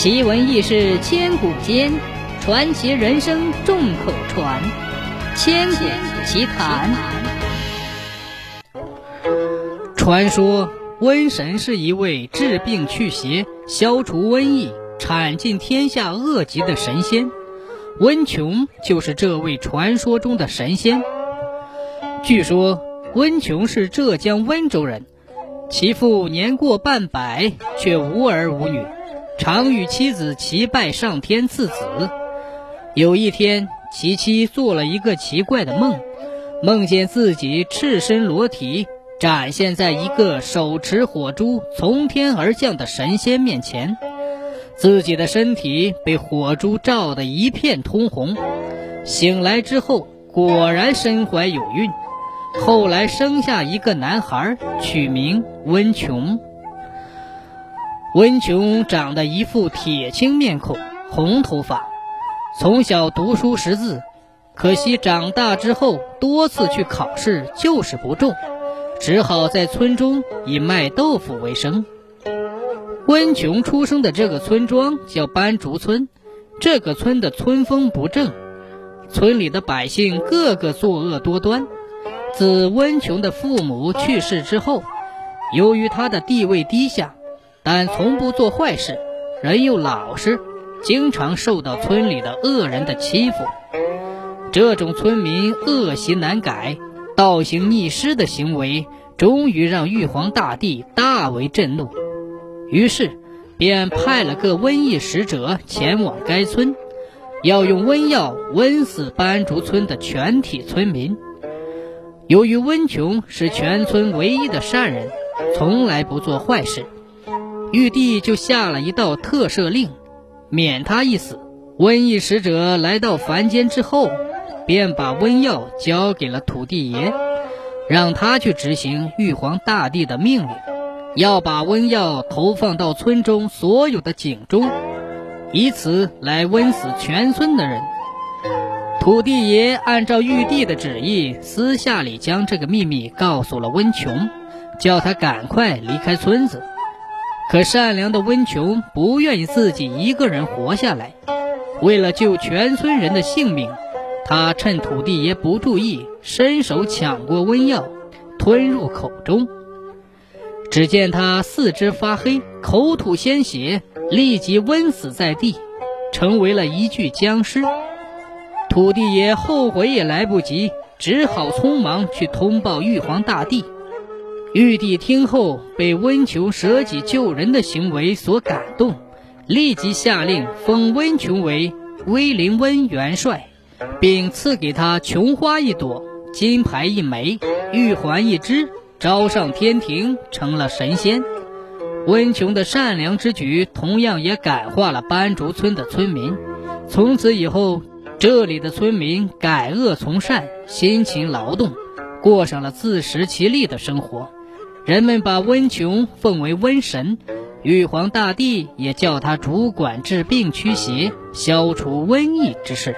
奇闻异事千古间，传奇人生众口传。千古奇谈。传说瘟神是一位治病祛邪、消除瘟疫、铲尽天下恶疾的神仙，温琼就是这位传说中的神仙。据说温琼是浙江温州人，其父年过半百，却无儿无女。常与妻子齐拜上天赐子。有一天，其妻做了一个奇怪的梦，梦见自己赤身裸体展现在一个手持火珠从天而降的神仙面前，自己的身体被火珠照得一片通红。醒来之后，果然身怀有孕，后来生下一个男孩，取名温琼。温琼长得一副铁青面孔，红头发，从小读书识字，可惜长大之后多次去考试就是不中，只好在村中以卖豆腐为生。温琼出生的这个村庄叫斑竹村，这个村的村风不正，村里的百姓个个作恶多端。自温琼的父母去世之后，由于他的地位低下。但从不做坏事，人又老实，经常受到村里的恶人的欺负。这种村民恶习难改、倒行逆施的行为，终于让玉皇大帝大为震怒。于是，便派了个瘟疫使者前往该村，要用瘟药瘟死斑竹村的全体村民。由于温琼是全村唯一的善人，从来不做坏事。玉帝就下了一道特赦令，免他一死。瘟疫使者来到凡间之后，便把瘟药交给了土地爷，让他去执行玉皇大帝的命令，要把瘟药投放到村中所有的井中，以此来瘟死全村的人。土地爷按照玉帝的旨意，私下里将这个秘密告诉了温琼，叫他赶快离开村子。可善良的温琼不愿意自己一个人活下来，为了救全村人的性命，他趁土地爷不注意，伸手抢过温药，吞入口中。只见他四肢发黑，口吐鲜血，立即温死在地，成为了一具僵尸。土地爷后悔也来不及，只好匆忙去通报玉皇大帝。玉帝听后，被温琼舍己救人的行为所感动，立即下令封温琼为威灵温元帅，并赐给他琼花一朵、金牌一枚、玉环一只，招上天庭，成了神仙。温琼的善良之举，同样也感化了斑竹村的村民。从此以后，这里的村民改恶从善，辛勤劳动，过上了自食其力的生活。人们把温琼奉为瘟神，玉皇大帝也叫他主管治病驱邪、消除瘟疫之事。